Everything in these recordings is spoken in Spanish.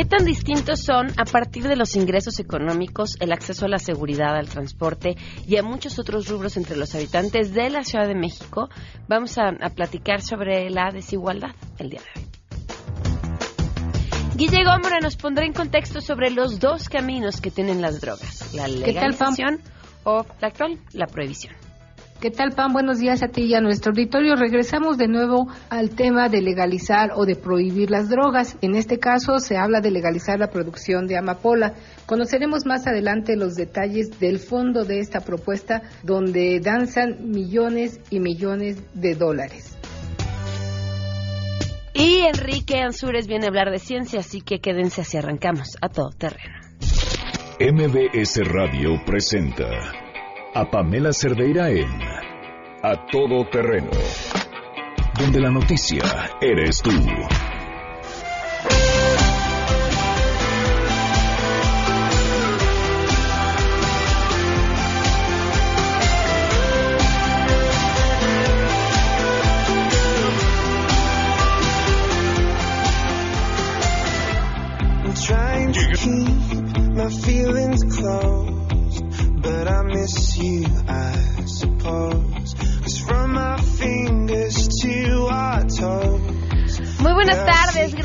¿Qué tan distintos son a partir de los ingresos económicos, el acceso a la seguridad, al transporte y a muchos otros rubros entre los habitantes de la Ciudad de México? Vamos a, platicar sobre la desigualdad el día de hoy. Guille Gómora nos pondrá en contexto sobre los dos caminos que tienen las drogas, la legalización o la actual, la prohibición. ¿Qué tal, Pam? Buenos días a ti y a nuestro auditorio. Regresamos de nuevo al tema de legalizar o de prohibir las drogas. En este caso se habla de legalizar la producción de amapola. Conoceremos más adelante los detalles del fondo de esta propuesta donde danzan millones y millones de dólares. Y Enrique Ansures viene a hablar de ciencia, así que quédense así arrancamos a todo terreno. MBS Radio presenta a Pamela Cerdeira en A Todo Terreno, donde la noticia eres tú. Muy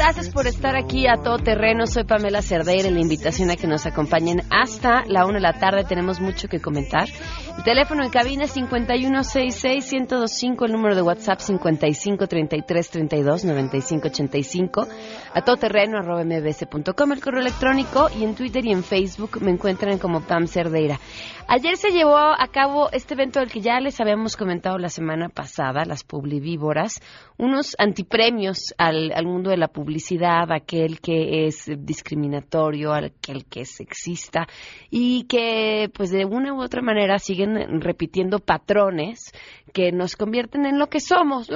gracias por estar aquí a todo terreno. Soy Pamela Cerdeira, la invitación a que nos acompañen hasta la una de la tarde. Tenemos mucho que comentar. El teléfono en cabina es 5166-1025, el número de WhatsApp 5533329585, a todoterreno arroba mbs.com, el correo electrónico y en Twitter y en Facebook me encuentran como Pam Cerdeira. Ayer se llevó a cabo este evento del que ya les habíamos comentado la semana pasada, las Publivíboras, unos antipremios al, al mundo de la publicidad, aquel que es discriminatorio, aquel que es sexista y que pues de una u otra manera siguen repitiendo patrones que nos convierten en lo que somos.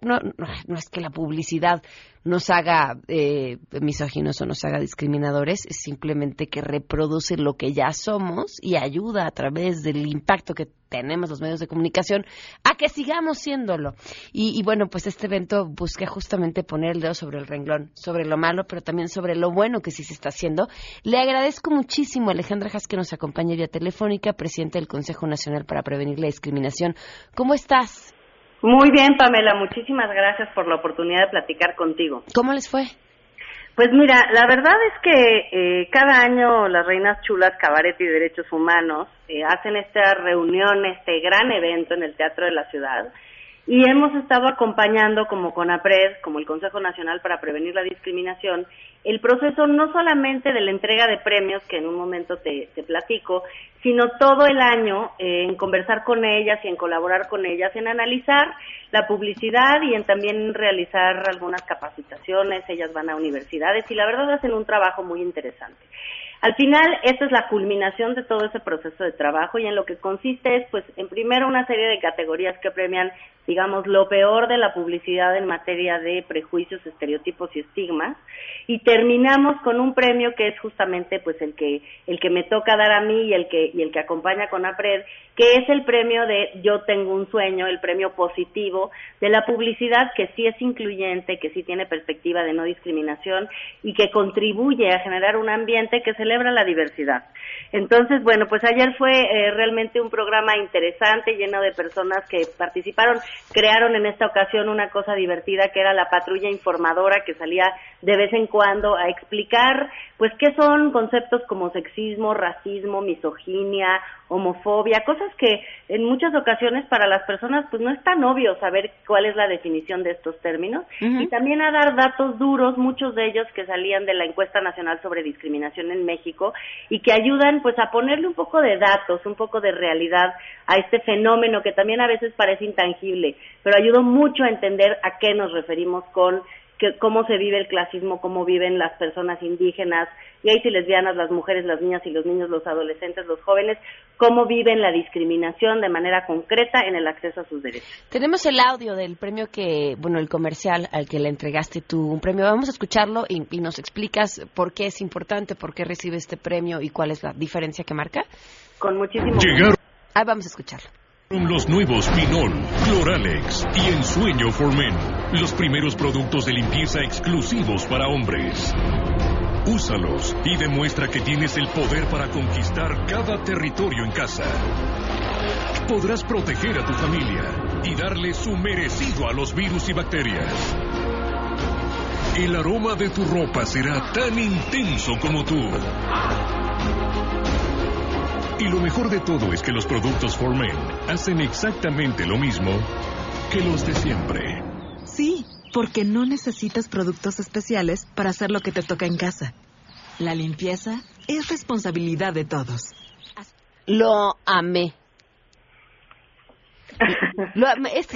No, no, es que la publicidad nos haga eh, misóginos o nos haga discriminadores, es simplemente que reproduce lo que ya somos y ayuda a través del impacto que tenemos los medios de comunicación a que sigamos siéndolo. Y, y, bueno, pues este evento busca justamente poner el dedo sobre el renglón, sobre lo malo, pero también sobre lo bueno que sí se está haciendo. Le agradezco muchísimo a Alejandra Haas que nos acompaña vía telefónica, presidente del Consejo Nacional para Prevenir la Discriminación. ¿Cómo estás? Muy bien, Pamela, muchísimas gracias por la oportunidad de platicar contigo. ¿Cómo les fue? Pues mira, la verdad es que eh, cada año las Reinas Chulas, Cabaret y Derechos Humanos eh, hacen esta reunión, este gran evento en el Teatro de la Ciudad y hemos estado acompañando como CONAPRED, como el Consejo Nacional para Prevenir la Discriminación, el proceso no solamente de la entrega de premios, que en un momento te, platico, sino todo el año eh, en conversar con ellas y en colaborar con ellas, en analizar la publicidad y en también realizar algunas capacitaciones. Ellas van a universidades y la verdad hacen un trabajo muy interesante. Al final, esta es la culminación de todo ese proceso de trabajo y en lo que consiste es, pues, en primero una serie de categorías que premian, digamos, lo peor de la publicidad en materia de prejuicios, estereotipos y estigmas y terminamos con un premio que es justamente, pues, el que el que me toca dar a mí y el que y el que acompaña con APRED, que es el premio de Yo tengo un sueño, el premio positivo de la publicidad que sí es incluyente, que sí tiene perspectiva de no discriminación y que contribuye a generar un ambiente que celebra la diversidad. Entonces, bueno, pues ayer fue eh, realmente un programa interesante, lleno de personas que participaron, crearon en esta ocasión una cosa divertida que era la patrulla informadora que salía de vez en cuando a explicar, pues, qué son conceptos como sexismo, racismo, misoginia, homofobia, cosas que en muchas ocasiones para las personas pues no es tan obvio saber cuál es la definición de estos términos. Y también a dar datos duros, muchos de ellos que salían de la encuesta nacional sobre discriminación en México y que ayudan pues a ponerle un poco de datos, un poco de realidad a este fenómeno que también a veces parece intangible, pero ayudó mucho a entender a qué nos referimos con cómo se vive el clasismo, cómo viven las personas indígenas, gays y lesbianas, las mujeres, las niñas y los niños, los adolescentes, los jóvenes, cómo viven la discriminación de manera concreta en el acceso a sus derechos. Tenemos el audio del premio que, bueno, el comercial al que le entregaste tú un premio. Vamos a escucharlo y, nos explicas por qué es importante, por qué recibe este premio y cuál es la diferencia que marca. Con muchísimo gusto. Ahí vamos a escucharlo. Los nuevos Pinol, Cloralex y Ensueño for Men. Los primeros productos de limpieza exclusivos para hombres. Úsalos y demuestra que tienes el poder para conquistar cada territorio en casa. Podrás proteger a tu familia y darle su merecido a los virus y bacterias. El aroma de tu ropa será tan intenso como tú. Y lo mejor de todo es que los productos For Men hacen exactamente lo mismo que los de siempre. Sí, porque no necesitas productos especiales para hacer lo que te toca en casa. La limpieza es responsabilidad de todos. Lo amé. Lo amé. Es-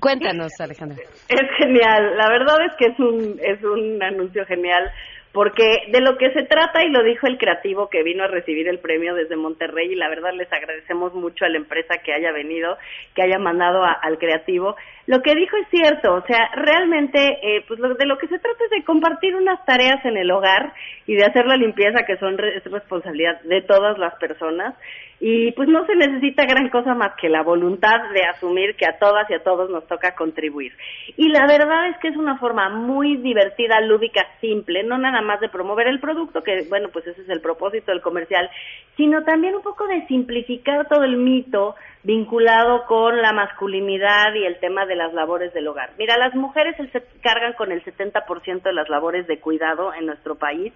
Cuéntanos, Alejandra. Es genial, la verdad es que es un, es un anuncio genial porque de lo que se trata, y lo dijo el creativo que vino a recibir el premio desde Monterrey, y la verdad les agradecemos mucho a la empresa que haya venido, que haya mandado al creativo, lo que dijo es cierto, o sea, realmente eh, pues lo, de lo que se trata es de compartir unas tareas en el hogar y de hacer la limpieza que son es responsabilidad de todas las personas y pues no se necesita gran cosa más que la voluntad de asumir que a todas y a todos nos toca contribuir. Y la verdad es que es una forma muy divertida, lúdica, simple, no nada más de promover el producto, que bueno, pues ese es el propósito del comercial, sino también un poco de simplificar todo el mito vinculado con la masculinidad y el tema de las labores del hogar. Mira, las mujeres se cargan con el 70% de las labores de cuidado en nuestro país.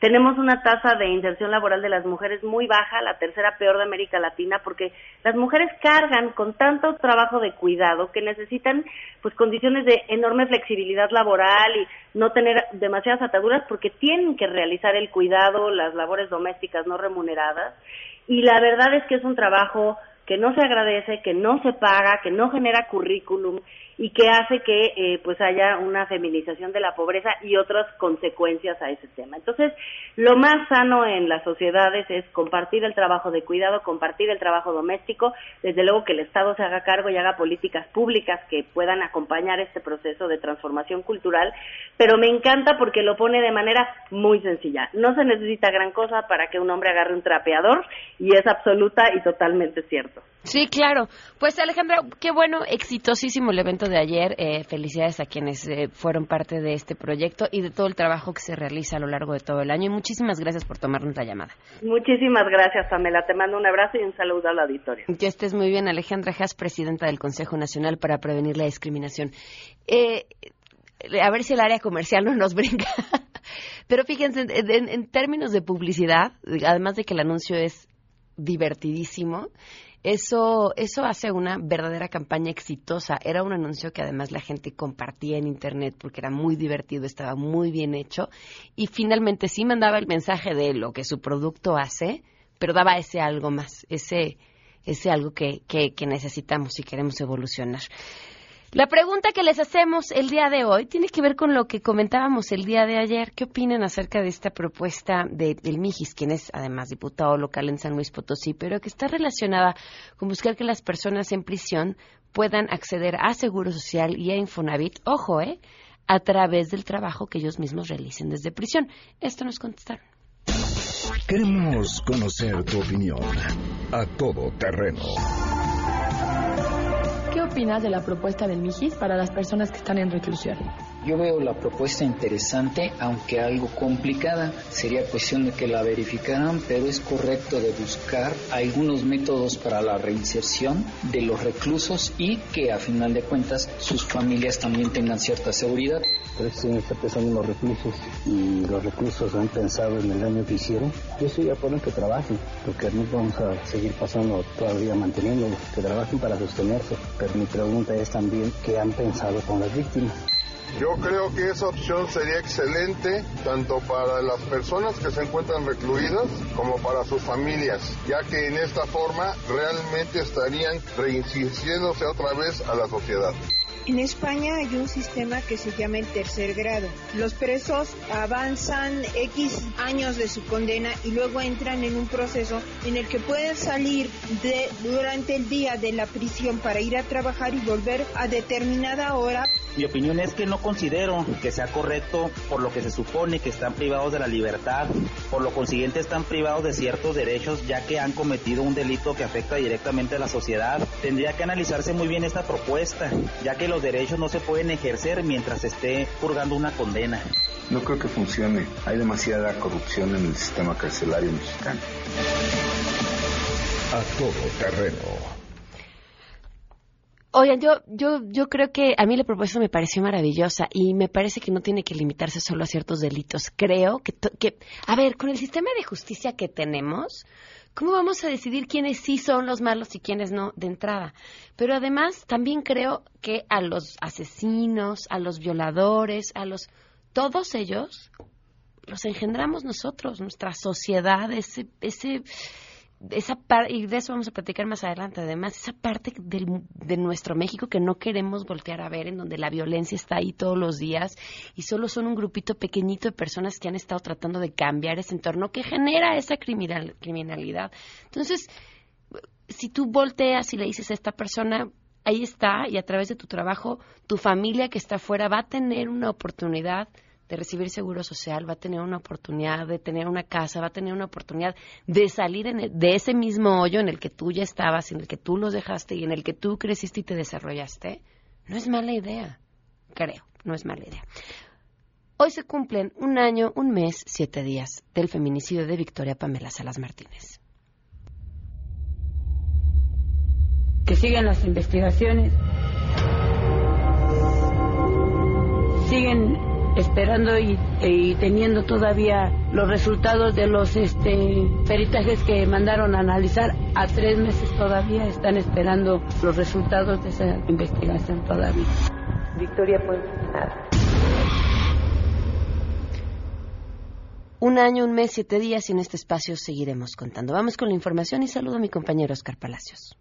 Tenemos una tasa de inserción laboral de las mujeres muy baja, la tercera peor de América Latina, porque las mujeres cargan con tanto trabajo de cuidado que necesitan pues condiciones de enorme flexibilidad laboral y no tener demasiadas ataduras porque tienen que realizar el cuidado, las labores domésticas no remuneradas. Y la verdad es que es un trabajo que no se agradece, que no se paga, que no genera currículum y que hace que eh, pues haya una feminización de la pobreza y otras consecuencias a ese tema. Entonces, lo más sano en las sociedades es compartir el trabajo de cuidado, compartir el trabajo doméstico, desde luego que el Estado se haga cargo y haga políticas públicas que puedan acompañar este proceso de transformación cultural, pero me encanta porque lo pone de manera muy sencilla. No se necesita gran cosa para que un hombre agarre un trapeador y es absoluta y totalmente cierto. Sí, claro. Pues Alejandra, qué bueno, exitosísimo el evento de ayer. Eh, felicidades a quienes eh, fueron parte de este proyecto y de todo el trabajo que se realiza a lo largo de todo el año. Y muchísimas gracias por tomarnos la llamada. Muchísimas gracias, Pamela. Te mando un abrazo y un saludo al auditorio. Que estés muy bien, Alejandra Haas, presidenta del Consejo Nacional para Prevenir la Discriminación. Eh, a ver si el área comercial no nos brinca. Pero fíjense, en, en- en términos de publicidad, además de que el anuncio es divertidísimo, eso, eso hace una verdadera campaña exitosa. Era un anuncio que además la gente compartía en internet porque era muy divertido, estaba muy bien hecho y finalmente sí mandaba el mensaje de lo que su producto hace, pero daba ese algo más, ese, ese algo que, que, que necesitamos si queremos evolucionar. La pregunta que les hacemos el día de hoy tiene que ver con lo que comentábamos el día de ayer. ¿Qué opinan acerca de esta propuesta de, del Mijis, quien es además diputado local en San Luis Potosí, pero que está relacionada con buscar que las personas en prisión puedan acceder a Seguro Social y a Infonavit, ojo, ¿eh? A través del trabajo que ellos mismos realicen desde prisión. Esto nos contestaron. Queremos conocer tu opinión a todo terreno. ¿Qué opinas de la propuesta del Mijis para las personas que están en reclusión? Yo veo la propuesta interesante, aunque algo complicada. Sería cuestión de que la verificaran, pero es correcto de buscar algunos métodos para la reinserción de los reclusos y que a final de cuentas sus familias también tengan cierta seguridad. Pero si está pensando en los reclusos y los reclusos han pensado en el daño que hicieron, yo estoy de acuerdo en que trabajen, porque no vamos a seguir pasando todavía manteniéndolos, que trabajen para sostenerse. Pero mi pregunta es también qué han pensado con las víctimas. Yo creo que esa opción sería excelente tanto para las personas que se encuentran recluidas como para sus familias, ya que en esta forma realmente estarían reinsistiéndose otra vez a la sociedad. En España hay un sistema que se llama el tercer grado. Los presos avanzan X años de su condena y luego entran en un proceso en el que pueden salir de, durante el día de la prisión para ir a trabajar y volver a determinada hora. Mi opinión es que no considero que sea correcto por lo que se supone que están privados de la libertad, por lo consiguiente están privados de ciertos derechos ya que han cometido un delito que afecta directamente a la sociedad. Tendría que analizarse muy bien esta propuesta, ya que los los derechos no se pueden ejercer mientras esté purgando una condena. No creo que funcione. Hay demasiada corrupción en el sistema carcelario mexicano. A todo terreno. Oigan, yo, yo, yo creo que a mí la propuesta me pareció maravillosa y me parece que no tiene que limitarse solo a ciertos delitos. Creo que, que, a ver, con el sistema de justicia que tenemos, ¿cómo vamos a decidir quiénes sí son los malos y quiénes no de entrada? Pero además también creo que a los asesinos, a los violadores, a los, todos ellos los engendramos nosotros, nuestra sociedad, ese, ese esa parte, y de eso vamos a platicar más adelante, además, esa parte del, de nuestro México que no queremos voltear a ver, en donde la violencia está ahí todos los días y solo son un grupito pequeñito de personas que han estado tratando de cambiar ese entorno que genera esa criminal, criminalidad. Entonces, si tú volteas y le dices a esta persona, ahí está, y a través de tu trabajo, tu familia que está afuera va a tener una oportunidad de recibir seguro social, va a tener una oportunidad de tener una casa, va a tener una oportunidad de salir de ese mismo hoyo en el que tú ya estabas, en el que tú los dejaste y en el que tú creciste y te desarrollaste, no es mala idea, creo, no es mala idea. Hoy se cumplen un año, un mes, siete días del feminicidio de Victoria Pamela Salas Martínez. Que sigan las investigaciones. Siguen esperando y, teniendo todavía los resultados de los este, peritajes que mandaron a analizar. A tres meses todavía están esperando los resultados de esa investigación todavía. Victoria Puente. Un año, un mes, siete días y en este espacio seguiremos contando. Vamos con la información y saludo a mi compañero Oscar Palacios.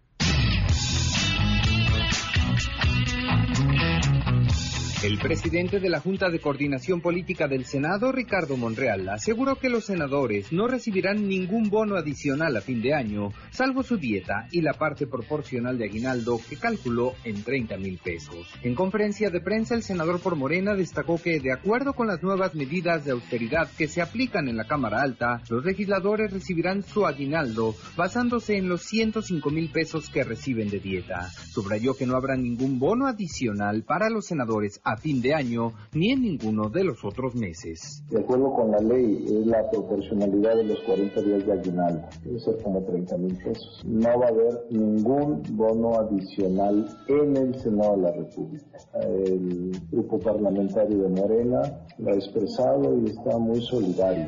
El presidente de la Junta de Coordinación Política del Senado, Ricardo Monreal, aseguró que los senadores no recibirán ningún bono adicional a fin de año, salvo su dieta y la parte proporcional de aguinaldo que calculó en 30 mil pesos. En conferencia de prensa, el senador por Morena destacó que, de acuerdo con las nuevas medidas de austeridad que se aplican en la Cámara Alta, los legisladores recibirán su aguinaldo basándose en los 105 mil pesos que reciben de dieta. Subrayó que no habrá ningún bono adicional para los senadores a fin de año ni en ninguno de los otros meses. De acuerdo con la ley, es la proporcionalidad de los 40 días de aguinaldo, debe ser como 30 mil pesos. No va a haber ningún bono adicional en el Senado de la República. El grupo parlamentario de Morena lo ha expresado y está muy solidario.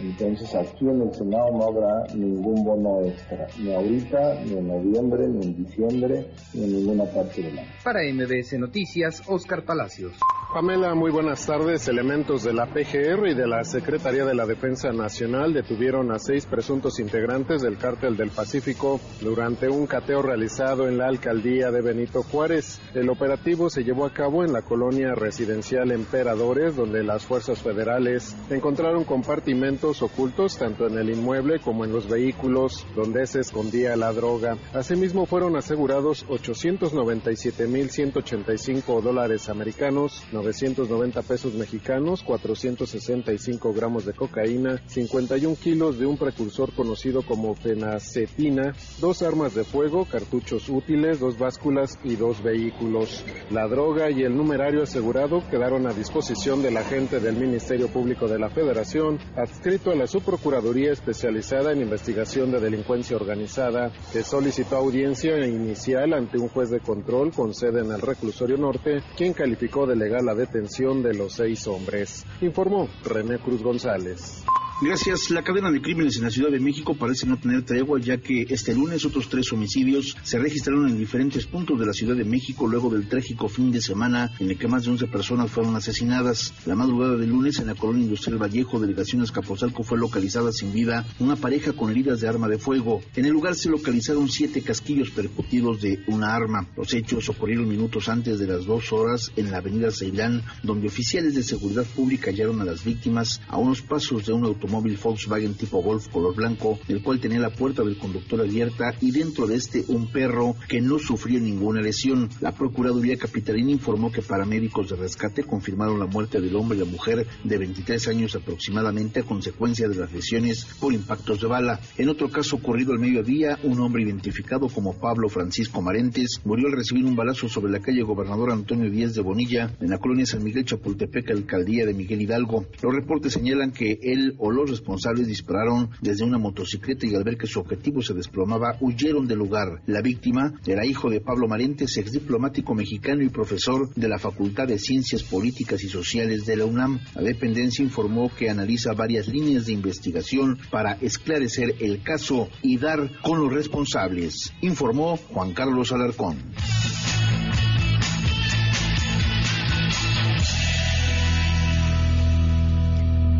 Entonces aquí en el Senado no habrá ningún bono extra, ni ahorita, ni en noviembre, ni en diciembre, ni en ninguna parte del año. Para MBS Noticias, Oscar Palacios. Pamela, muy buenas tardes. Elementos de la PGR y de la Secretaría de la Defensa Nacional detuvieron a seis presuntos integrantes del Cártel del Pacífico durante un cateo realizado en la alcaldía de Benito Juárez. El operativo se llevó a cabo en la colonia residencial Emperadores, donde las fuerzas federales encontraron compartimentos ocultos tanto en el inmueble como en los vehículos donde se escondía la droga. Asimismo, fueron asegurados 897.185 dólares americanos 990 pesos mexicanos, 465 gramos de cocaína, 51 kilos de un precursor conocido como fenacetina, dos armas de fuego, cartuchos útiles, dos básculas y dos vehículos. La droga y el numerario asegurado quedaron a disposición del agente del Ministerio Público de la Federación, adscrito a la Subprocuraduría especializada en investigación de delincuencia organizada, que solicitó audiencia inicial ante un juez de control con sede en el reclusorio norte, quien calificó de legal la detención de los seis hombres, informó René Cruz González. Gracias. La cadena de crímenes en la Ciudad de México parece no tener tregua, ya que este lunes otros tres homicidios se registraron en diferentes puntos de la Ciudad de México luego del trágico fin de semana en el que más de 11 personas fueron asesinadas. La madrugada del lunes en la colonia industrial Vallejo, delegación Escapozalco, fue localizada sin vida una pareja con heridas de arma de fuego. En el lugar se localizaron siete casquillos percutidos de una arma. Los hechos ocurrieron minutos antes de las dos horas en la avenida Ceilán, donde oficiales de seguridad pública hallaron a las víctimas a unos pasos de un auto automóvil Volkswagen tipo Golf color blanco, el cual tenía la puerta del conductor abierta y dentro de este un perro que no sufrió ninguna lesión. La Procuraduría Capitalina informó que paramédicos de rescate confirmaron la muerte del hombre y la mujer de 23 años aproximadamente a consecuencia de las lesiones por impactos de bala. En otro caso ocurrido al mediodía, un hombre identificado como Pablo Francisco Marentes murió al recibir un balazo sobre la calle Gobernador Antonio Díez de Bonilla en la colonia San Miguel Chapultepec, alcaldía de Miguel Hidalgo. Los reportes señalan que él o los responsables dispararon desde una motocicleta y al ver que su objetivo se desplomaba, huyeron del lugar. La víctima era hijo de Pablo Marentes, ex diplomático mexicano y profesor de la Facultad de Ciencias Políticas y Sociales de la UNAM. La dependencia informó que analiza varias líneas de investigación para esclarecer el caso y dar con los responsables, informó Juan Carlos Alarcón.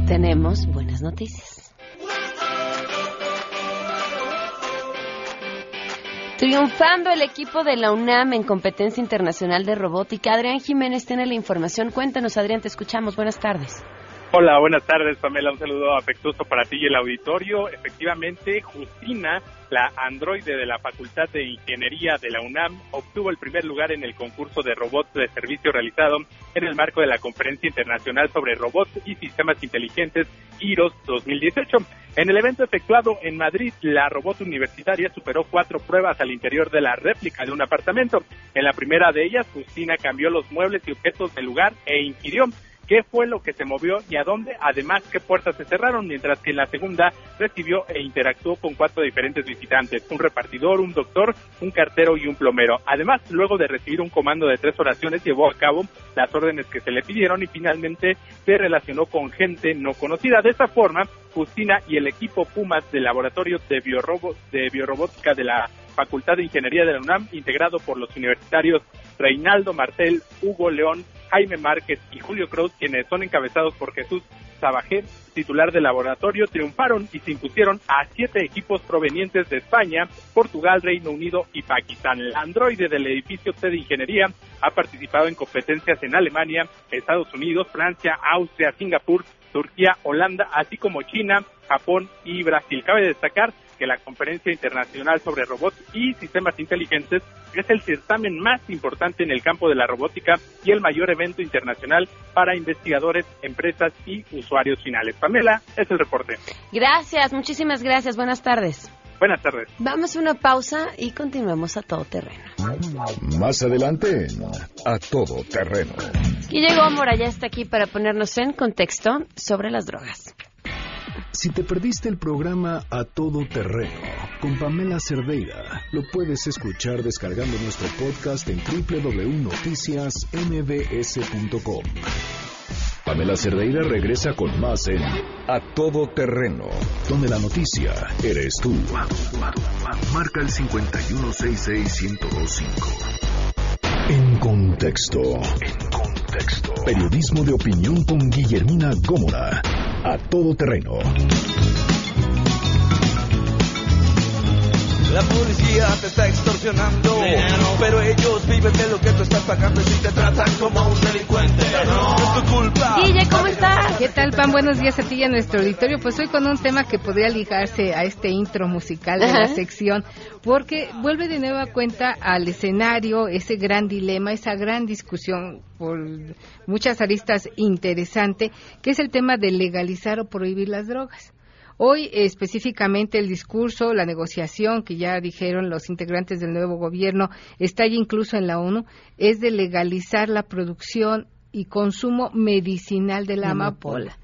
Tenemos noticias. Triunfando el equipo de la UNAM en competencia internacional de robótica. Adrián Jiménez tiene la información. Cuéntanos, Adrián, te escuchamos. Buenas tardes. Hola, buenas tardes, Pamela. Un saludo afectuoso para ti y el auditorio. Efectivamente, Justina, la androide de la Facultad de Ingeniería de la UNAM, obtuvo el primer lugar en el concurso de robots de servicio realizado en el marco de la Conferencia Internacional sobre Robots y Sistemas Inteligentes IROS 2018. En el evento efectuado en Madrid, la robot universitaria superó cuatro pruebas al interior de la réplica de un apartamento. En la primera de ellas, Justina cambió los muebles y objetos del lugar e inquirió qué fue lo que se movió y a dónde, además qué puertas se cerraron, mientras que en la segunda recibió e interactuó con cuatro diferentes visitantes, un repartidor, un doctor, un cartero y un plomero. Además, luego de recibir un comando de tres oraciones, llevó a cabo las órdenes que se le pidieron y finalmente se relacionó con gente no conocida. De esta forma, Justina y el equipo Pumas del Laboratorio de, de Biorobótica de la Facultad de Ingeniería de la UNAM, integrado por los universitarios Reinaldo Martel, Hugo León, Jaime Márquez y Julio Cruz, quienes son encabezados por Jesús Sabajé, titular del laboratorio, triunfaron y se impusieron a siete equipos provenientes de España, Portugal, Reino Unido y Pakistán. El androide del edificio T de Ingeniería ha participado en competencias en Alemania, Estados Unidos, Francia, Austria, Singapur, Turquía, Holanda, así como China, Japón y Brasil. Cabe destacar que la Conferencia Internacional sobre Robots y Sistemas Inteligentes es el certamen más importante en el campo de la robótica y el mayor evento internacional para investigadores, empresas y usuarios finales. Pamela, es el reporte. Gracias, muchísimas gracias. Buenas tardes. Buenas tardes. Vamos a una pausa y continuamos a todo terreno. Más adelante, a todo terreno. Y llegó Mora, ya está aquí para ponernos en contexto sobre las drogas. Si te perdiste el programa A Todo Terreno con Pamela Cerdeira, lo puedes escuchar descargando nuestro podcast en www.noticiasmbs.com. Pamela Cerdeira regresa con más en A Todo Terreno, donde la noticia eres tú. Marca el 5166125. En contexto. En contexto. Periodismo de opinión con Guillermina Gómora. A todo terreno. La policía te está extorsionando, pero ellos viven de lo que tú estás pagando y si te tratan como tal, Pan? Buenos días a ti y a nuestro auditorio. Pues hoy con un tema que podría ligarse a este intro musical de la sección, porque vuelve de nueva cuenta al escenario ese gran dilema, esa gran discusión por muchas aristas interesante, que es el tema de legalizar o prohibir las drogas. Hoy específicamente el discurso, la negociación que ya dijeron los integrantes del nuevo gobierno, está ya incluso en la ONU, es de legalizar la producción y consumo medicinal de la amapola.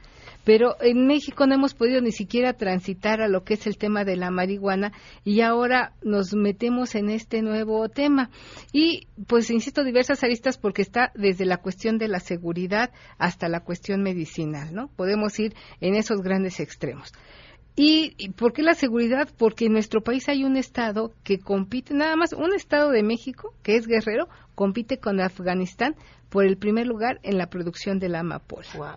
Pero en México no hemos podido ni siquiera transitar a lo que es el tema de la marihuana y ahora nos metemos en este nuevo tema. Y pues insisto, diversas aristas porque está desde la cuestión de la seguridad hasta la cuestión medicinal, ¿no? Podemos ir en esos grandes extremos. ¿Y, y por qué la seguridad? Porque en nuestro país hay un estado que compite, nada más un estado de México, que es Guerrero, compite con Afganistán por el primer lugar en la producción de la amapola.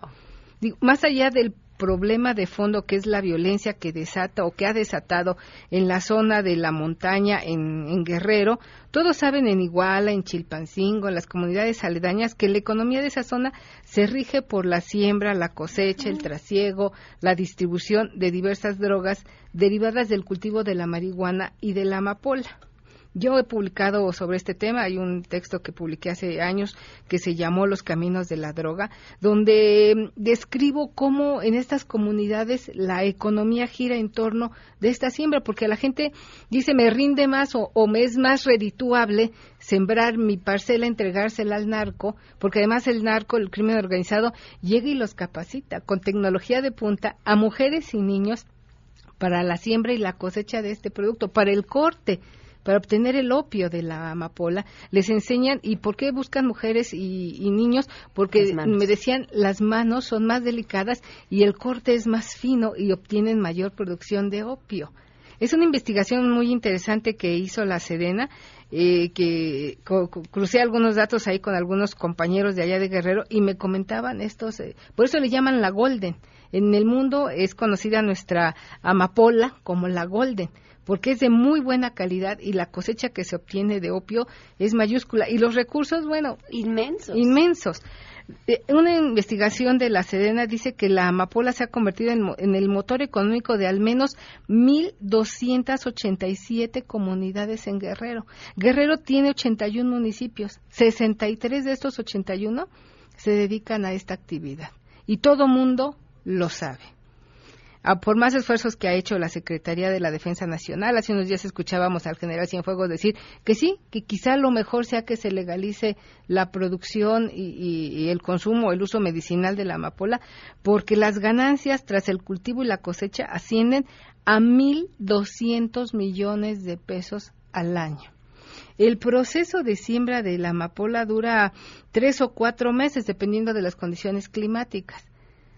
Digo, más allá del problema de fondo que es la violencia que desata o que ha desatado en la zona de la montaña en, en Guerrero. Todos saben en Iguala, en Chilpancingo, en las comunidades aledañas que la economía de esa zona se rige por la siembra, la cosecha, el trasiego, la distribución de diversas drogas derivadas del cultivo de la marihuana y de la amapola. Yo he publicado sobre este tema, hay un texto que publiqué hace años que se llamó Los Caminos de la Droga, donde mm, describo cómo en estas comunidades la economía gira en torno de esta siembra, porque la gente dice me rinde más o, o me es más redituable sembrar mi parcela, entregársela al narco, porque además el narco, el crimen organizado, llega y los capacita con tecnología de punta a mujeres y niños para la siembra y la cosecha de este producto, para el corte para obtener el opio de la amapola, les enseñan, ¿y por qué buscan mujeres y, y niños? Porque me decían, las manos son más delicadas y el corte es más fino y obtienen mayor producción de opio. Es una investigación muy interesante que hizo la Sedena, eh, que crucé algunos datos ahí con algunos compañeros de allá de Guerrero y me comentaban estos, eh, por eso le llaman la Golden. En el mundo es conocida nuestra amapola como la Golden porque es de muy buena calidad y la cosecha que se obtiene de opio es mayúscula y los recursos, bueno, inmensos. Inmensos. Eh, una investigación de la Sedena dice que la amapola se ha convertido en, en el motor económico de al menos 1.287 comunidades en Guerrero. Guerrero tiene 81 municipios, 63 de estos 81 se dedican a esta actividad y todo mundo lo sabe por más esfuerzos que ha hecho la Secretaría de la Defensa Nacional, hace unos días escuchábamos al general Cienfuegos decir que sí, que quizá lo mejor sea que se legalice la producción y, el consumo, el uso medicinal de la amapola, porque las ganancias tras el cultivo y la cosecha ascienden a 1.200 millones de pesos al año. El proceso de siembra de la amapola dura tres o cuatro meses, dependiendo de las condiciones climáticas.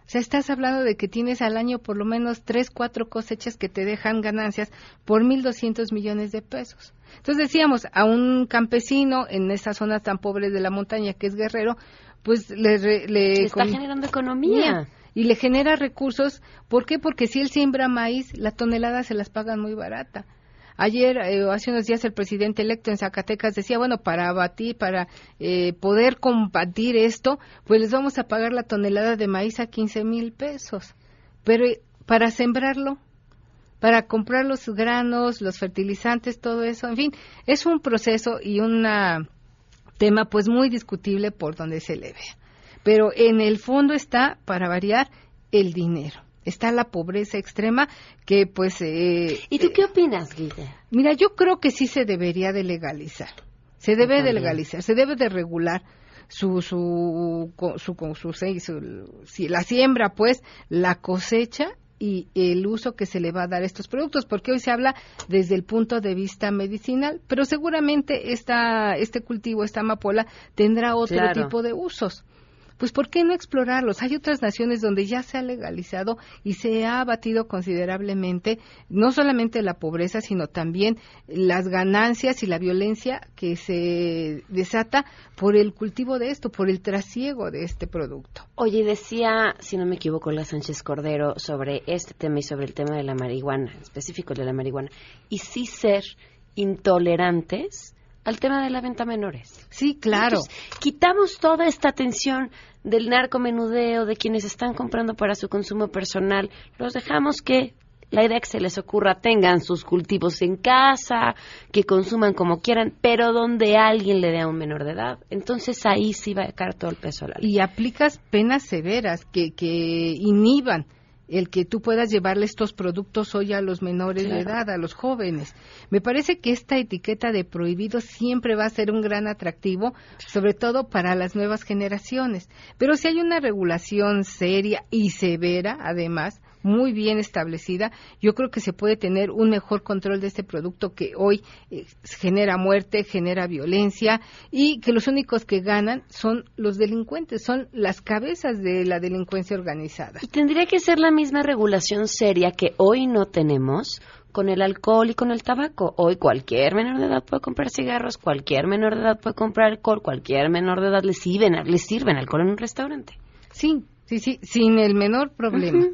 O sea, estás hablando de que tienes al año por lo menos tres, cuatro cosechas que te dejan ganancias por 1.200 millones de pesos. Entonces decíamos, a un campesino en esas zonas tan pobres de la montaña que es guerrero, pues le... le, está generando economía. Y le genera recursos. ¿Por qué? Porque si él siembra maíz, la tonelada se las pagan muy barata. Ayer, eh, hace unos días, el presidente electo en Zacatecas decía, bueno, para abatir, para eh, poder combatir esto, pues les vamos a pagar la tonelada de maíz a 15 mil pesos. Pero eh, para sembrarlo, para comprar los granos, los fertilizantes, todo eso, en fin, es un proceso y un tema pues muy discutible por donde se le vea. Pero en el fondo está, para variar, el dinero está la pobreza extrema que pues... Eh, ¿Y tú qué opinas, Guille? Mira, yo creo que sí se debería de legalizar. Se debe de legalizar, se debe de regular su su su, su, su, la siembra, pues, la cosecha y el uso que se le va a dar a estos productos, porque hoy se habla desde el punto de vista medicinal, pero seguramente esta, este cultivo, esta amapola, tendrá otro tipo de usos pues ¿por qué no explorarlos? Hay otras naciones donde ya se ha legalizado y se ha abatido considerablemente no solamente la pobreza, sino también las ganancias y la violencia que se desata por el cultivo de esto, por el trasiego de este producto. Oye, decía, si no me equivoco, la Sánchez Cordero sobre este tema y sobre el tema de la marihuana, específico de la marihuana, y sí ser intolerantes al tema de la venta menores. Sí, claro. quitamos toda esta atención del narcomenudeo, de quienes están comprando para su consumo personal, los dejamos que la idea que se les ocurra tengan sus cultivos en casa, que consuman como quieran, pero donde alguien le dé a un menor de edad. Entonces ahí sí va a caer todo el peso a la ley. Y aplicas penas severas que, que inhiban el que tú puedas llevarle estos productos hoy a los menores de edad, a los jóvenes. Me parece que esta etiqueta de prohibido siempre va a ser un gran atractivo, sobre todo para las nuevas generaciones. Pero si hay una regulación seria y severa, además, muy bien establecida, yo creo que se puede tener un mejor control de este producto que hoy eh, genera muerte, genera violencia y que los únicos que ganan son los delincuentes, son las cabezas de la delincuencia organizada. Y tendría que ser la misma regulación seria que hoy no tenemos con el alcohol y con el tabaco. Hoy cualquier menor de edad puede comprar cigarros, cualquier menor de edad puede comprar alcohol, cualquier menor de edad le sirven, le sirven alcohol en un restaurante. Sí, Sí, sí, sin el menor problema.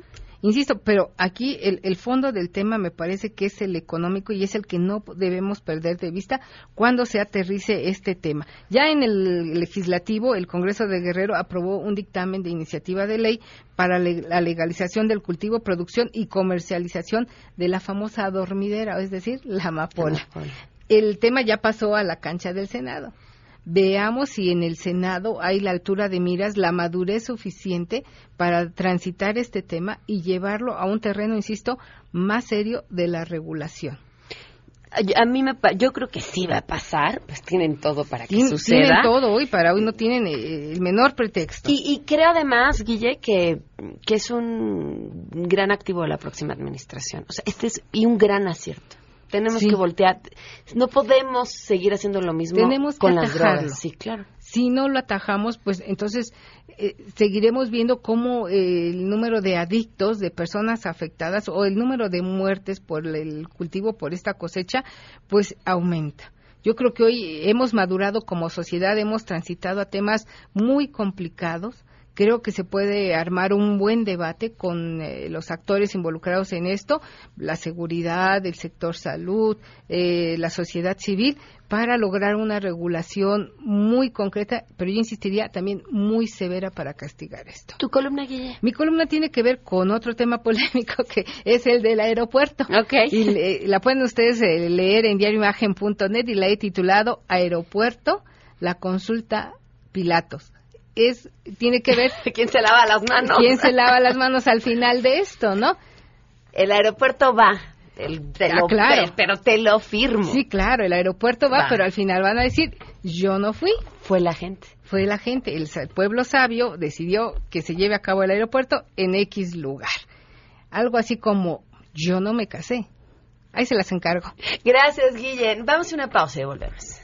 Insisto, pero aquí el, el, fondo del tema me parece que es el económico y es el que no debemos perder de vista cuando se aterrice este tema. Ya en el legislativo, el Congreso de Guerrero aprobó un dictamen de iniciativa de ley para la legalización del cultivo, producción y comercialización de la famosa dormidera, es decir, la amapola. El tema ya pasó a la cancha del Senado veamos si en el Senado hay la altura de miras, la madurez suficiente para transitar este tema y llevarlo a un terreno, insisto, más serio de la regulación. A mí me, yo creo que sí va a pasar, pues tienen todo para que suceda. Tienen todo hoy, para hoy no tienen eh, el menor pretexto. Y, y creo además, Guille, que, que es un gran activo de la próxima administración. O sea, este es y un gran acierto. Tenemos que voltear. No podemos seguir haciendo lo mismo Tenemos con las drogas. Sí, claro. Si no lo atajamos, pues entonces eh, seguiremos viendo cómo eh, el número de adictos, de personas afectadas o el número de muertes por el cultivo, por esta cosecha, pues aumenta. Yo creo que hoy hemos madurado como sociedad, hemos transitado a temas muy complicados creo que se puede armar un buen debate con eh, los actores involucrados en esto, la seguridad, el sector salud, eh, la sociedad civil, para lograr una regulación muy concreta, pero yo insistiría también muy severa para castigar esto. ¿Tu columna, Guille? Mi columna tiene que ver con otro tema polémico que es el del aeropuerto. Okay. Y la pueden ustedes eh, leer en diarioimagen.net y la he titulado Aeropuerto, la consulta Pilatos es tiene que ver quién se lava las manos. ¿Quién se lava las manos al final de esto, no? El aeropuerto va. El, te ah, claro. pero te lo firmo. Sí, claro, el aeropuerto va, pero al final van a decir, yo no fui. Fue la gente. Fue la gente. El, pueblo sabio decidió que se lleve a cabo el aeropuerto en X lugar. Algo así como, yo no me casé. Ahí se las encargo. Gracias, Guillén. Vamos a una pausa y volvemos.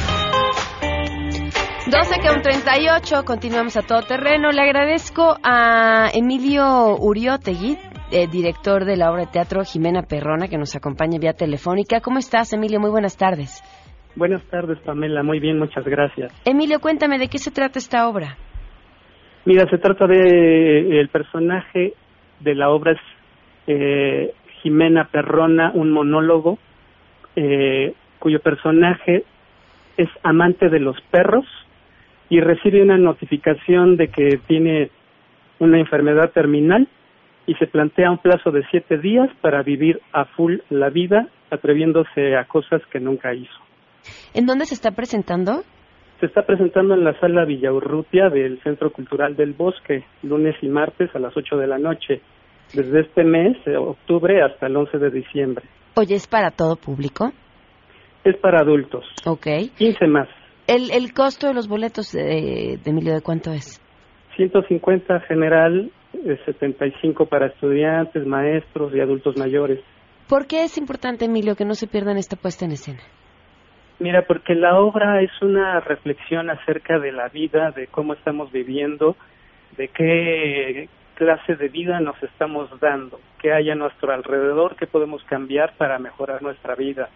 12 con 38, continuamos a todo terreno. Le agradezco a Emilio Uriotegui, eh, director de la obra de teatro Jimena Perrona, que nos acompaña vía telefónica. ¿Cómo estás, Emilio? Muy buenas tardes. Buenas tardes, Pamela. Muy bien, muchas gracias. Emilio, cuéntame, ¿de qué se trata esta obra? Mira, se trata de el personaje de la obra es eh, Jimena Perrona, un monólogo eh, cuyo personaje es amante de los perros y recibe una notificación de que tiene una enfermedad terminal y se plantea un plazo de siete días para vivir a full la vida, atreviéndose a cosas que nunca hizo. ¿En dónde se está presentando? Se está presentando en la sala Villaurrutia del Centro Cultural del Bosque, lunes y martes a las ocho de la noche, desde este mes, octubre, hasta el 11 de diciembre. Oye, ¿es para todo público? Es para adultos. Ok. 15 más. El, el costo de los boletos, de, de Emilio, ¿de cuánto es? 150 general, 75 para estudiantes, maestros y adultos mayores. ¿Por qué es importante, Emilio, que no se pierdan esta puesta en escena? Mira, porque la obra es una reflexión acerca de la vida, de cómo estamos viviendo, de qué clase de vida nos estamos dando, qué hay a nuestro alrededor, qué podemos cambiar para mejorar nuestra vida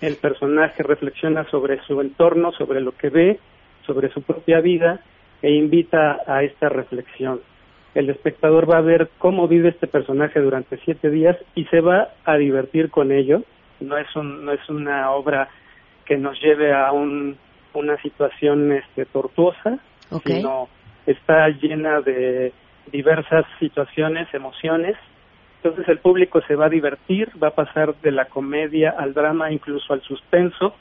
el personaje reflexiona sobre su entorno, sobre lo que ve, sobre su propia vida e invita a esta reflexión. El espectador va a ver cómo vive este personaje durante siete días y se va a divertir con ello. No es, un, no es una obra que nos lleve a un, una situación este, tortuosa, sino está llena de diversas situaciones, emociones entonces el público se va a divertir, va a pasar de la comedia al drama, incluso al suspenso.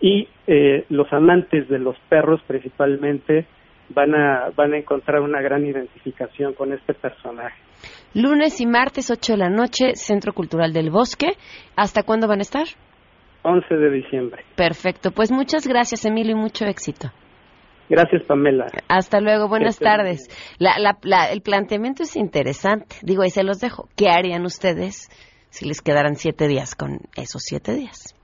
Y eh, los amantes de los perros principalmente van a, van a encontrar una gran identificación con este personaje. Lunes y martes, 8 de la noche, Centro Cultural del Bosque. ¿Hasta cuándo van a estar? 11 de diciembre. Perfecto. Pues muchas gracias, Emilio, y mucho éxito. Gracias, Pamela. Hasta luego, buenas tardes. La, la, la, el planteamiento es interesante. Digo, ahí se los dejo. ¿Qué harían ustedes si les quedaran siete días con esos siete días?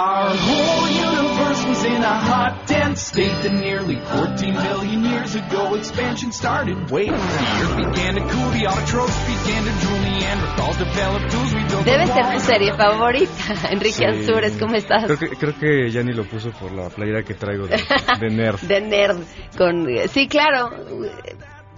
Our whole universe was in a hot, dense state that nearly 14 million years ago expansion started. Wait, the earth began to cool, the autotrophs began to drool, Neanderthals developed tools, we built Debe ser tu serie favorita, Enrique Sí. Ansures, ¿cómo estás? Creo que, creo que lo puso por la playera que traigo de, de nerd. De nerd. Con... Sí, claro.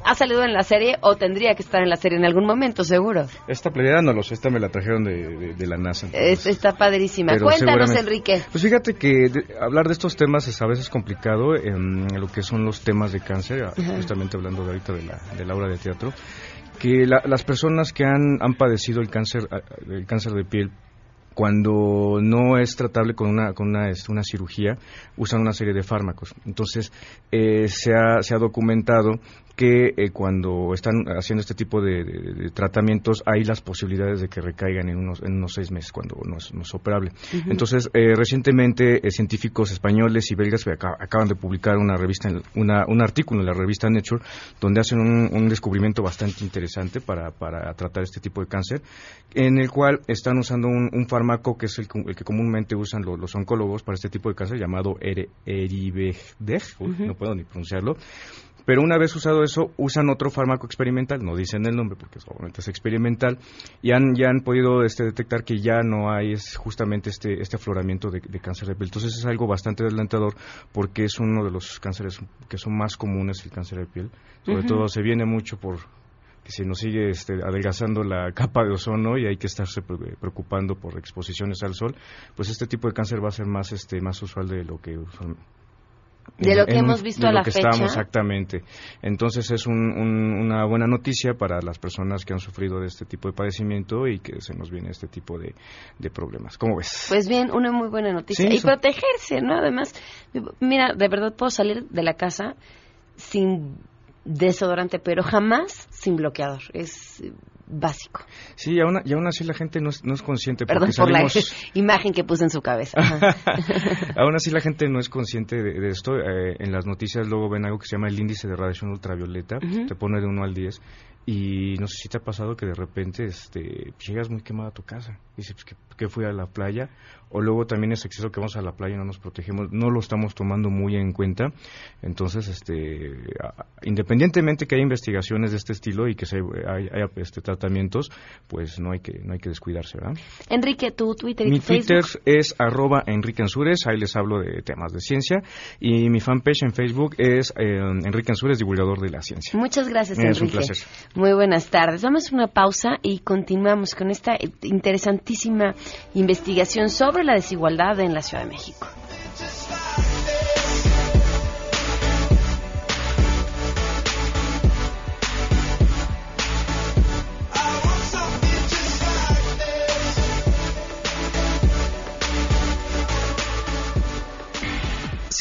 Ha salido en la serie o tendría que estar en la serie en algún momento, seguro. Esta playera no lo sé, esta me la trajeron de, de- de la NASA. Es- está padrísima. Pero Cuéntanos, Enrique. Pues fíjate que de- hablar de estos temas es a veces complicado, en lo que son los temas de cáncer, Ajá. justamente hablando de ahorita de la, de la obra de teatro, que la- las personas que han, han padecido el cáncer, el cáncer de piel, cuando no es tratable con una, con una, este, una cirugía, usan una serie de fármacos. Entonces, eh, se, ha, se ha documentado que eh, cuando están haciendo este tipo de, de- de tratamientos hay las posibilidades de que recaigan en unos, en unos seis meses cuando no es, no es operable. Entonces, eh, recientemente eh, científicos españoles y belgas aca- acaban de publicar una revista, en- una, un artículo en la revista Nature donde hacen un, un descubrimiento bastante interesante para, para tratar este tipo de cáncer, en el cual están usando un, un fármaco que es el, el que comúnmente usan lo- los oncólogos para este tipo de cáncer llamado Eribegdeg, Ujú. no puedo ni pronunciarlo. Pero una vez usado eso, usan otro fármaco experimental, no dicen el nombre porque obviamente es experimental, y han, ya han podido este, detectar que ya no hay es justamente este, este afloramiento de, de cáncer de piel. Entonces es algo bastante adelantador porque es uno de los cánceres que son más comunes el cáncer de piel. Sobre todo se viene mucho por que se nos sigue este, adelgazando la capa de ozono y hay que estarse pre- preocupando por exposiciones al sol, pues este tipo de cáncer va a ser más este más usual de lo que De lo que en- hemos visto de a lo la que fecha. estamos exactamente. Entonces es un- un- una buena noticia para las personas que han sufrido de este tipo de padecimiento y que se nos viene este tipo de, de problemas. ¿Cómo ves? Pues bien, una muy buena noticia. Sí, y eso. protegerse, ¿no? Además, mira, de verdad puedo salir de la casa sin desodorante, pero jamás sin bloqueador. Es eh, básico. Sí, y aún, y aún así la gente no es, no es consciente Perdón por la imagen que puse en su cabeza. Aún así la gente no es consciente de, de esto. Eh, en las noticias luego ven algo que se llama el índice de radiación ultravioleta. Ujú. Te pone de 1 al 10. Y no sé si te ha pasado que de repente este, llegas muy quemado a tu casa. Dices, pues, ¿qué, qué fui a la playa? O luego también ese exceso que vamos a la playa y no nos protegemos. No lo estamos tomando muy en cuenta. Entonces, este, independientemente que haya investigaciones de este estilo y que se, haya, haya, este, tratamientos, pues no hay que, no hay que descuidarse, ¿verdad? Enrique, tu Twitter y Mi Facebook. Twitter es arroba Enrique Ansures, ahí les hablo de temas de ciencia. Y mi fanpage en Facebook es eh, Enrique Ansures, divulgador de la ciencia. Muchas gracias, Es un placer. Muy buenas tardes. Vamos a una pausa y continuamos con esta interesantísima investigación sobre la desigualdad en la Ciudad de México.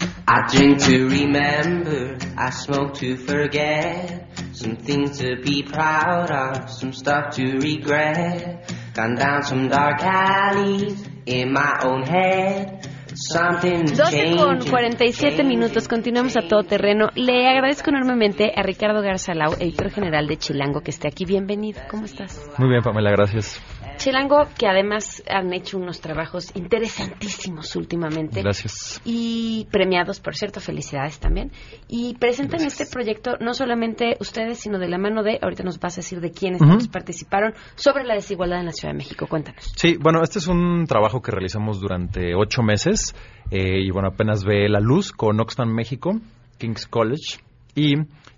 I drink to remember, I smoke to forget. Some things to be proud of, some stuff to regret. Gone down some dark alleys in my own head. Something's 12 con changing. 47 minutos, continuamos a todo terreno. Le agradezco enormemente a Ricardo Garzalau, editor general de Chilango, que esté aquí. Bienvenido, ¿cómo estás? Muy bien, Pamela, gracias. Chilango, que además han hecho unos trabajos interesantísimos últimamente. Gracias. Y premiados, por cierto, felicidades también. Y presentan este proyecto no solamente ustedes, sino de la mano de, ahorita nos vas a decir de quiénes participaron, sobre la desigualdad en la Ciudad de México. Cuéntanos. Sí, bueno, este es un trabajo que realizamos durante ocho meses eh, y bueno, apenas ve la luz con Oxfam México, King's College y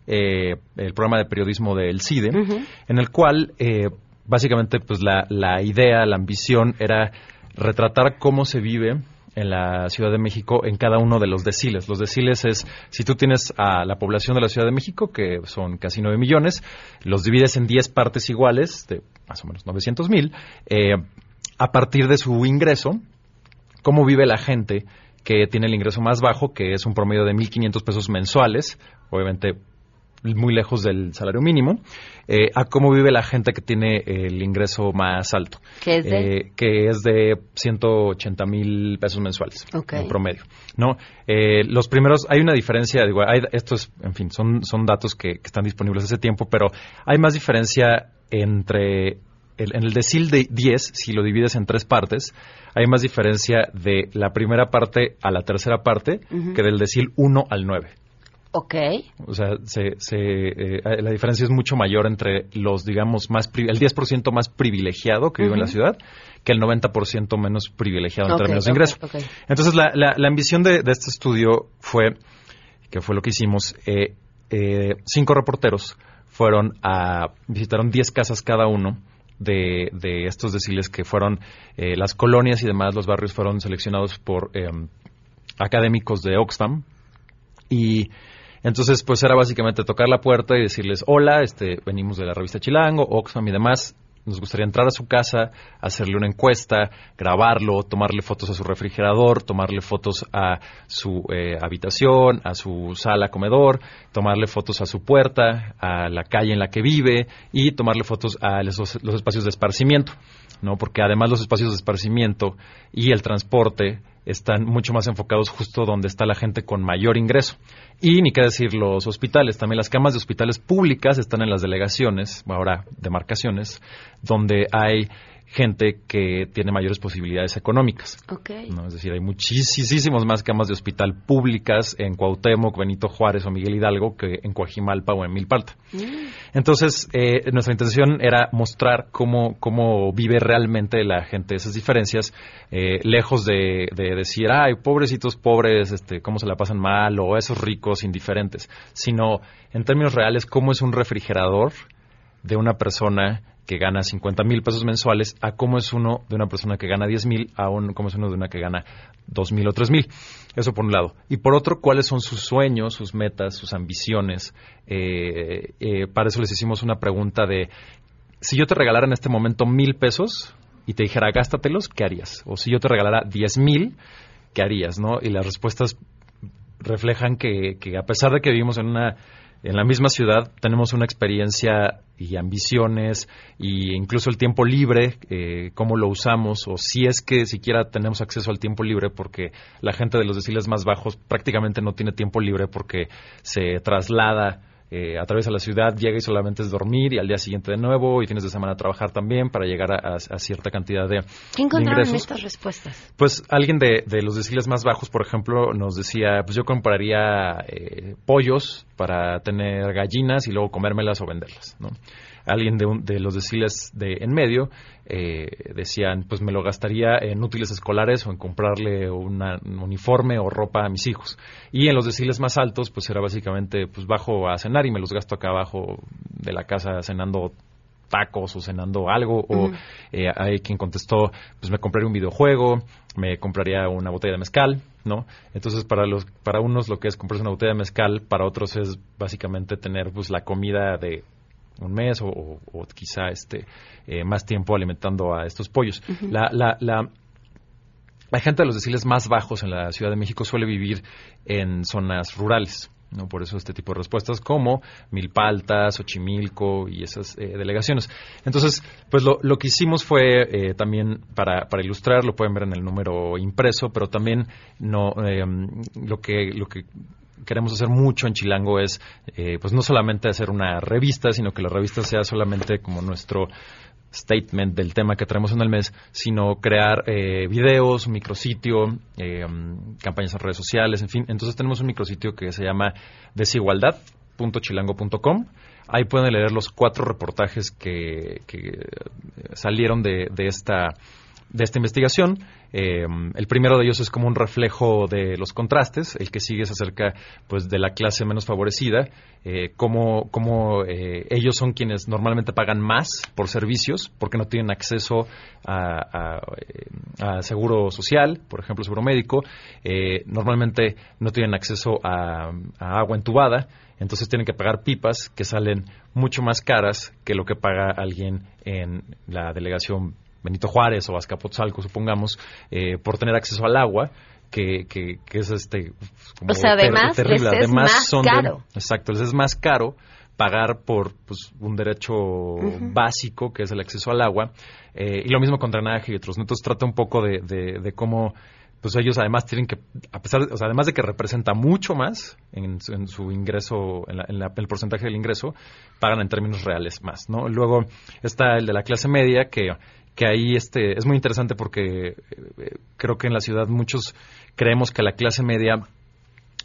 eh, el programa de periodismo del CIDE, en el cual eh, básicamente pues la, la idea, la ambición era retratar cómo se vive en la Ciudad de México en cada uno de los deciles. Los deciles es, si tú tienes a la población de la Ciudad de México, que son casi 9 millones, los divides en 10 partes iguales, de más o menos 900 mil, eh, a partir de su ingreso, cómo vive la gente que tiene el ingreso más bajo, que es un promedio de 1.500 pesos mensuales, obviamente muy lejos del salario mínimo, eh, a cómo vive la gente que tiene el ingreso más alto, ¿Qué es de? eh, que es de 180 mil pesos mensuales Ok. en promedio. ¿no? Eh, los primeros, hay una diferencia, digo, hay, estos, en fin, son, son datos que, que están disponibles hace tiempo, pero hay más diferencia entre el- en el decil de 10, si lo divides en tres partes, hay más diferencia de la primera parte a la tercera parte que del decil 1 al 9. Ok. O sea, se, se, eh, la diferencia es mucho mayor entre los, digamos, más pri- el 10% más privilegiado que vive en la ciudad que el 90% menos privilegiado en términos de ingreso. Entonces, la, la, la ambición de, de este estudio fue, que fue lo que hicimos, eh, eh, cinco reporteros fueron a, visitaron 10 casas cada uno de, de estos deciles que fueron eh, las colonias y demás, los barrios fueron seleccionados por eh, académicos de Oxfam y entonces pues era básicamente tocar la puerta y decirles hola, este venimos de la revista Chilango, Oxfam y demás, nos gustaría entrar a su casa, hacerle una encuesta, grabarlo, tomarle fotos a su refrigerador, tomarle fotos a su eh, habitación, a su sala comedor, tomarle fotos a su puerta, a la calle en la que vive y tomarle fotos a los, los espacios de esparcimiento, ¿no? Porque además los espacios de esparcimiento y el transporte están mucho más enfocados justo donde está la gente con mayor ingreso. Y ni qué decir los hospitales, también las camas de hospitales públicas están en las delegaciones, ahora demarcaciones, donde hay gente que tiene mayores posibilidades económicas. Es decir, hay muchísimos más camas de hospital públicas en Cuauhtémoc, Benito Juárez o Miguel Hidalgo que en Coajimalpa o en Milpalta. Entonces, eh, nuestra intención era mostrar cómo, cómo vive realmente la gente esas diferencias, eh, lejos de, de decir, ay, pobrecitos pobres, este, cómo se la pasan mal, o esos ricos indiferentes, sino en términos reales, cómo es un refrigerador de una persona que gana 50 mil pesos mensuales a cómo es uno de una persona que gana 10 mil a un, cómo es uno de una que gana 2 mil o 3 mil. Eso por un lado. Y por otro, cuáles son sus sueños, sus metas, sus ambiciones. Eh, eh, para eso les hicimos una pregunta de, si yo te regalara en este momento mil pesos y te dijera gástatelos, ¿qué harías? O si yo te regalara 10 mil, ¿qué harías? ¿no? Y las respuestas reflejan que, que a pesar de que vivimos en una en la misma ciudad tenemos una experiencia y ambiciones e incluso el tiempo libre, eh, cómo lo usamos o si es que siquiera tenemos acceso al tiempo libre porque la gente de los deciles más bajos prácticamente no tiene tiempo libre porque se traslada eh, atraviesa la ciudad, llega y solamente es dormir y al día siguiente de nuevo y fines de semana trabajar también para llegar a, a- a cierta cantidad de, ¿Qué de encontraron en ingresos. estas respuestas? Pues alguien de, de los deciles más bajos, por ejemplo, nos decía, pues yo compraría eh, pollos para tener gallinas y luego comérmelas o venderlas, ¿no? Alguien de, un- de los deciles de en medio eh, decían, pues me lo gastaría en útiles escolares o en comprarle una- un uniforme o ropa a mis hijos. Y en los deciles más altos, pues era básicamente, pues bajo a cenar y me los gasto acá abajo de la casa cenando tacos o cenando algo o eh, hay quien contestó pues me compraría un videojuego me compraría una botella de mezcal no entonces para los para unos lo que es comprarse una botella de mezcal para otros es básicamente tener pues la comida de un mes o, o- o quizá este eh, más tiempo alimentando a estos pollos la, la, la la gente de los deciles más bajos en la Ciudad de México suele vivir en zonas rurales. ¿no? Por eso este tipo de respuestas como Milpaltas, Xochimilco y esas eh, delegaciones. Entonces, pues lo, lo que hicimos fue eh, también para, para ilustrar, lo pueden ver en el número impreso, pero también no eh, lo que lo que queremos hacer mucho en Chilango es eh, pues no solamente hacer una revista, sino que la revista sea solamente como nuestro statement del tema que traemos en el mes, sino crear eh, videos, micrositio, eh, um, campañas en redes sociales, en fin. Entonces tenemos un micrositio que se llama desigualdad.chilango.com. Ahí pueden leer los cuatro reportajes que, que, salieron de, de esta de esta investigación. Eh, el primero de ellos es como un reflejo de los contrastes, el que sigue es acerca pues, de la clase menos favorecida, eh, cómo, eh, ellos son quienes normalmente pagan más por servicios porque no tienen acceso a, a, eh, seguro social, por ejemplo, seguro médico, eh, normalmente no tienen acceso a agua entubada, entonces tienen que pagar pipas que salen mucho más caras que lo que paga alguien en la delegación Benito Juárez o Azcapotzalco, supongamos, eh, por tener acceso al agua, que, que, que es este como O sea, ter- además, terrible. les es Además más son de- caro. exacto, les es más caro pagar por pues, un derecho básico que es el acceso al agua eh, y lo mismo con drenaje y otros. ¿no? Entonces trata un poco de, de, de cómo pues ellos además tienen que, a pesar, o sea, además de que representa mucho más en, su- en su ingreso, en, la- en la- el porcentaje del ingreso, pagan en términos reales más, ¿no? Luego está el de la clase media que que ahí este es muy interesante porque eh, creo que en la ciudad muchos creemos que la clase media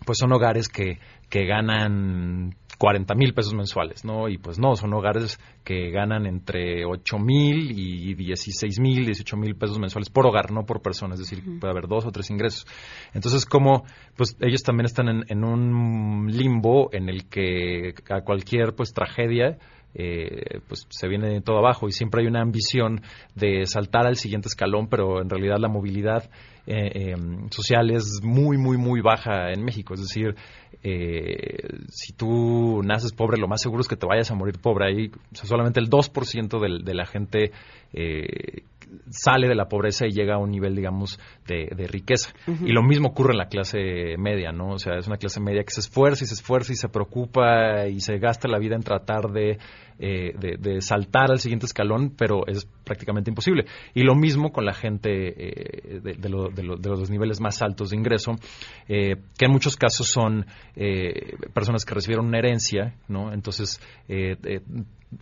pues son hogares que, que ganan 40 mil pesos mensuales, ¿no? Y pues no, son hogares que ganan entre 8 mil y 16 mil, 18 mil pesos mensuales por hogar, no por persona, es decir, puede haber dos o tres ingresos. Entonces, como pues ellos también están en, en un limbo en el que a cualquier pues tragedia eh, pues se viene todo abajo y siempre hay una ambición de saltar al siguiente escalón, pero en realidad la movilidad eh, eh, social es muy, muy, muy baja en México. Es decir, eh, si tú naces pobre, lo más seguro es que te vayas a morir pobre. Ahí o sea, solamente el 2% del- de la gente eh, sale de la pobreza y llega a un nivel, digamos, de, de riqueza. Y lo mismo ocurre en la clase media, ¿no? O sea, es una clase media que se esfuerza y se esfuerza y se preocupa y se gasta la vida en tratar de, eh, de, de saltar al siguiente escalón, pero es prácticamente imposible. Y lo mismo con la gente eh, de, de lo- de lo- de los niveles más altos de ingreso, eh, que en muchos casos son eh, personas que recibieron una herencia, ¿no? Entonces, eh, eh,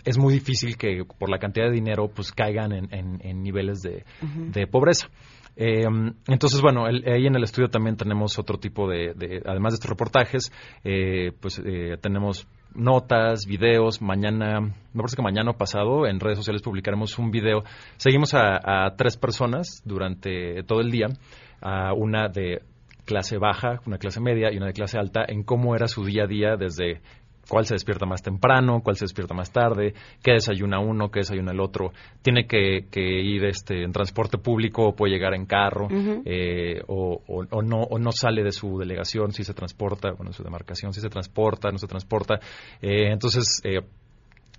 es muy difícil que por la cantidad de dinero pues caigan en, en- en niveles de, de pobreza. Eh, entonces, bueno, el- ahí en el estudio también tenemos otro tipo de, de- además de estos reportajes, eh, pues eh, tenemos notas, videos. Mañana, me parece que mañana o pasado en redes sociales publicaremos un video. Seguimos a, a tres personas durante todo el día, a una de clase baja, una clase media y una de clase alta, en cómo era su día a día desde cuál se despierta más temprano, cuál se despierta más tarde, qué desayuna uno, qué desayuna el otro, tiene que, que ir este en transporte público o puede llegar en carro, eh, o, o- o no, o no sale de su delegación, si se transporta, bueno, su demarcación, si se transporta, no se transporta. Eh, entonces, eh,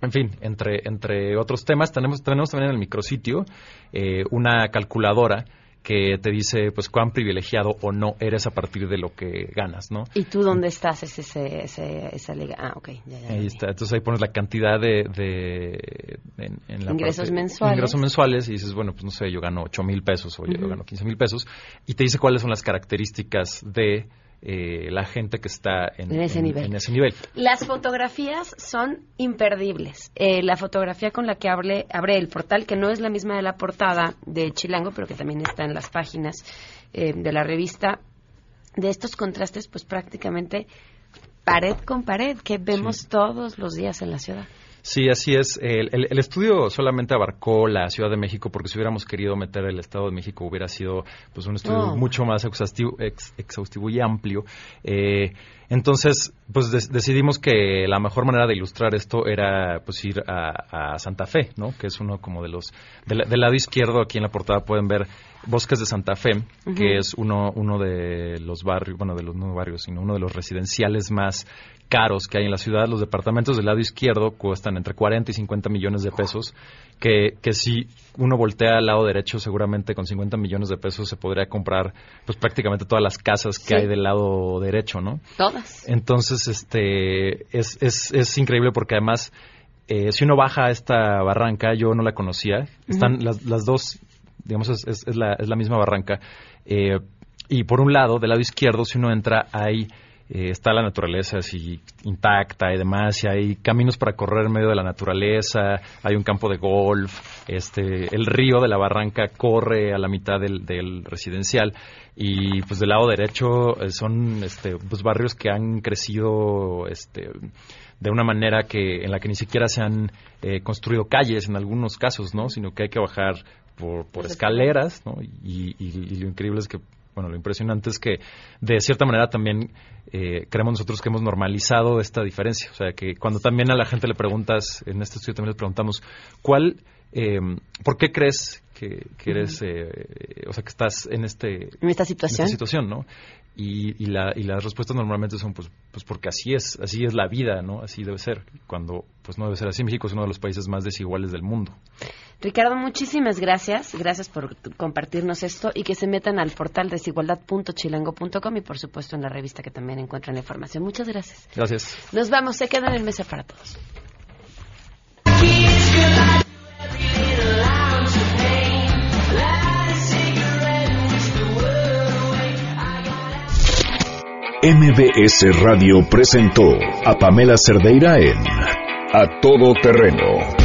en fin, entre, entre otros temas, tenemos, tenemos también en el micrositio eh, una calculadora que te dice pues cuán privilegiado o no eres a partir de lo que ganas, ¿no? ¿Y tú dónde estás? Es ese, ese, esa liga. Ah, ok, ya, ya. Ahí está. Entonces ahí pones la cantidad de, de en, en la Ingresos parte- mensuales. ingresos mensuales y dices, bueno, pues no sé, yo gano 8 mil pesos o yo gano 15 mil pesos y te dice cuáles son las características de eh, la gente que está en, En ese nivel. en ese nivel. Las fotografías son imperdibles. Eh, la fotografía con la que abre, abre el portal, que no es la misma de la portada de Chilango, pero que también está en las páginas eh, de la revista, de estos contrastes, pues prácticamente pared con pared, que vemos todos los días en la ciudad. Sí, así es. El, el- el estudio solamente abarcó la Ciudad de México porque si hubiéramos querido meter el Estado de México hubiera sido pues un estudio mucho más exhaustivo, ex- exhaustivo y amplio. Eh, entonces, pues decidimos que la mejor manera de ilustrar esto era pues ir a, a Santa Fe, ¿no? Que es uno como de los del, del lado izquierdo aquí en la portada pueden ver Bosques de Santa Fe, que es uno uno de los barrios, bueno, de los no barrios, sino uno de los residenciales más caros que hay en la ciudad. Los departamentos del lado izquierdo cuestan entre 40 y 50 millones de pesos, que, que si uno voltea al lado derecho, seguramente con 50 millones de pesos se podría comprar pues prácticamente todas las casas que Sí. hay del lado derecho, ¿no? Todas. Entonces, este, es, es, es increíble porque además, eh, si uno baja a esta barranca, yo no la conocía, están las, las dos, digamos, es, es- es la, es la misma barranca, eh, y por un lado, del lado izquierdo, si uno entra, hay, eh, está la naturaleza así intacta y demás, y hay caminos para correr en medio de la naturaleza, hay un campo de golf, este, el río de la barranca corre a la mitad del, del residencial, y pues del lado derecho eh, son este, pues, barrios que han crecido este, de una manera que en la que ni siquiera se han eh, construido calles en algunos casos, ¿no? Sino que hay que bajar por, por Las escaleras, ¿no? Y, y- y lo increíble es que, bueno, lo impresionante es que de cierta manera también eh, creemos nosotros que hemos normalizado esta diferencia. O sea, que cuando también a la gente le preguntas, en este estudio también les preguntamos, ¿cuál, eh, por qué crees que, que eres, eh, o sea, que estás en este En esta situación. situación, ¿no? Y, y, la, y las respuestas normalmente son, pues, pues porque así es, así es la vida, ¿no? Así debe ser. Cuando, pues no debe ser así. México es uno de los países más desiguales del mundo. Ricardo, muchísimas gracias. Gracias por compartirnos esto y que se metan al portal desigualdad.chilango.com y por supuesto en la revista que también encuentran la información. Muchas gracias. Gracias. Nos vamos, se quedan en mesa para todos. MBS Radio presentó a Pamela Cerdeira en A Todo Terreno.